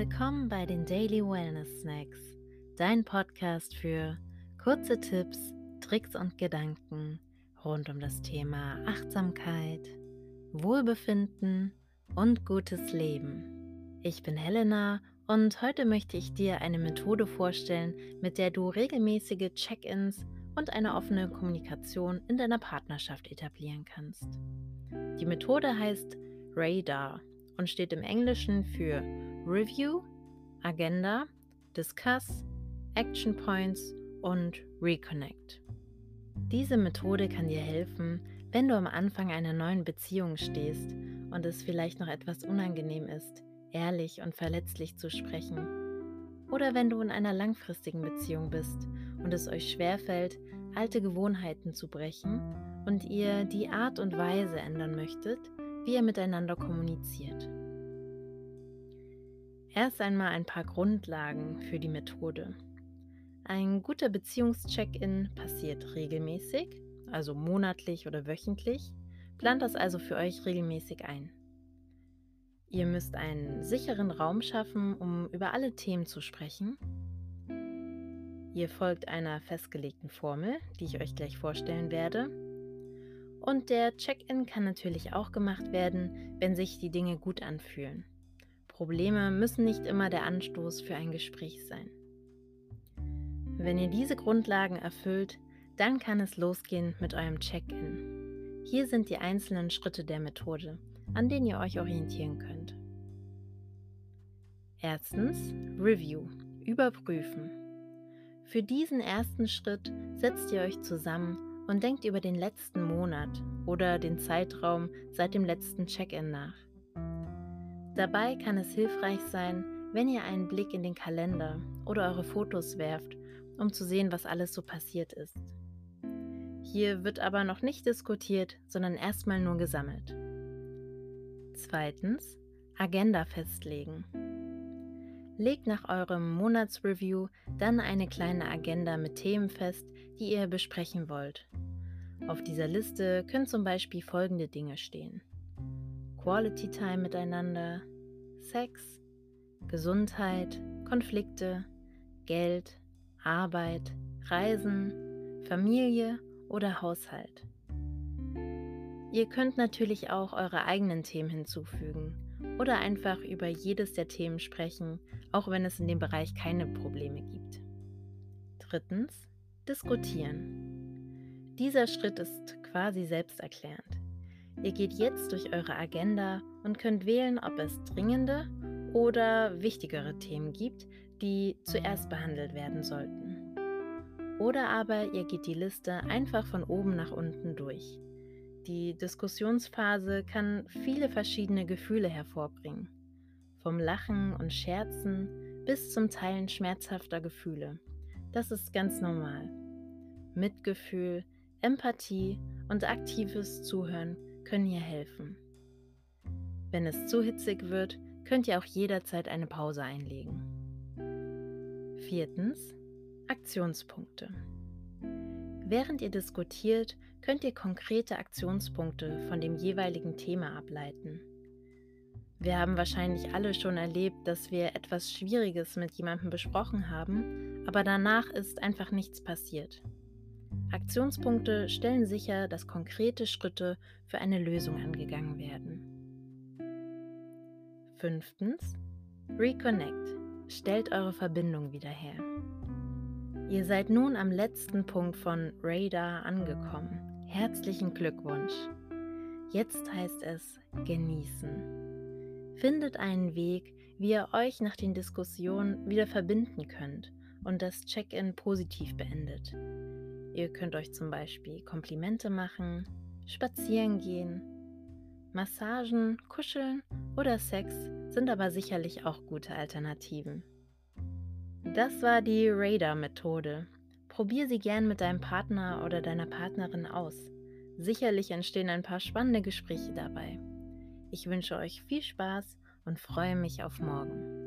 Willkommen bei den Daily Wellness Snacks, dein Podcast für kurze Tipps, Tricks und Gedanken rund um das Thema Achtsamkeit, Wohlbefinden und gutes Leben. Ich bin Helena und heute möchte ich dir eine Methode vorstellen, mit der du regelmäßige Check-ins und eine offene Kommunikation in deiner Partnerschaft etablieren kannst. Die Methode heißt Radar und steht im Englischen für Review, Agenda, Discuss, Action Points und Reconnect. Diese Methode kann dir helfen, wenn du am Anfang einer neuen Beziehung stehst und es vielleicht noch etwas unangenehm ist, ehrlich und verletzlich zu sprechen. Oder wenn du in einer langfristigen Beziehung bist und es euch schwerfällt, alte Gewohnheiten zu brechen und ihr die Art und Weise ändern möchtet, wie ihr miteinander kommuniziert. Erst einmal ein paar Grundlagen für die Methode. Ein guter Beziehungscheck-in passiert regelmäßig, also monatlich oder wöchentlich. Plant das also für euch regelmäßig ein. Ihr müsst einen sicheren Raum schaffen, um über alle Themen zu sprechen. Ihr folgt einer festgelegten Formel, die ich euch gleich vorstellen werde. Und der Check-in kann natürlich auch gemacht werden, wenn sich die Dinge gut anfühlen. Probleme müssen nicht immer der Anstoß für ein Gespräch sein. Wenn ihr diese Grundlagen erfüllt, dann kann es losgehen mit eurem Check-in. Hier sind die einzelnen Schritte der Methode, an denen ihr euch orientieren könnt. Erstens Review, überprüfen. Für diesen ersten Schritt setzt ihr euch zusammen und denkt über den letzten Monat oder den Zeitraum seit dem letzten Check-in nach. Dabei kann es hilfreich sein, wenn ihr einen Blick in den Kalender oder eure Fotos werft, um zu sehen, was alles so passiert ist. Hier wird aber noch nicht diskutiert, sondern erstmal nur gesammelt. Zweitens, Agenda festlegen. Legt nach eurem Monatsreview dann eine kleine Agenda mit Themen fest, die ihr besprechen wollt. Auf dieser Liste können zum Beispiel folgende Dinge stehen. Quality Time miteinander, Sex, Gesundheit, Konflikte, Geld, Arbeit, Reisen, Familie oder Haushalt. Ihr könnt natürlich auch eure eigenen Themen hinzufügen oder einfach über jedes der Themen sprechen, auch wenn es in dem Bereich keine Probleme gibt. Drittens, diskutieren. Dieser Schritt ist quasi selbsterklärend. Ihr geht jetzt durch eure Agenda und könnt wählen, ob es dringende oder wichtigere Themen gibt, die zuerst behandelt werden sollten. Oder aber ihr geht die Liste einfach von oben nach unten durch. Die Diskussionsphase kann viele verschiedene Gefühle hervorbringen. Vom Lachen und Scherzen bis zum Teilen schmerzhafter Gefühle. Das ist ganz normal. Mitgefühl, Empathie und aktives Zuhören können hier helfen. Wenn es zu hitzig wird, könnt ihr auch jederzeit eine Pause einlegen. Viertens. Aktionspunkte. Während ihr diskutiert, könnt ihr konkrete Aktionspunkte von dem jeweiligen Thema ableiten. Wir haben wahrscheinlich alle schon erlebt, dass wir etwas Schwieriges mit jemandem besprochen haben, aber danach ist einfach nichts passiert. Aktionspunkte stellen sicher, dass konkrete Schritte für eine Lösung angegangen werden. Fünftens. Reconnect. Stellt eure Verbindung wieder her. Ihr seid nun am letzten Punkt von Radar angekommen. Herzlichen Glückwunsch. Jetzt heißt es genießen. Findet einen Weg, wie ihr euch nach den Diskussionen wieder verbinden könnt und das Check-in positiv beendet. Ihr könnt euch zum Beispiel Komplimente machen, spazieren gehen, Massagen, Kuscheln oder Sex sind aber sicherlich auch gute Alternativen. Das war die Radar-Methode. Probier sie gern mit deinem Partner oder deiner Partnerin aus. Sicherlich entstehen ein paar spannende Gespräche dabei. Ich wünsche euch viel Spaß und freue mich auf morgen.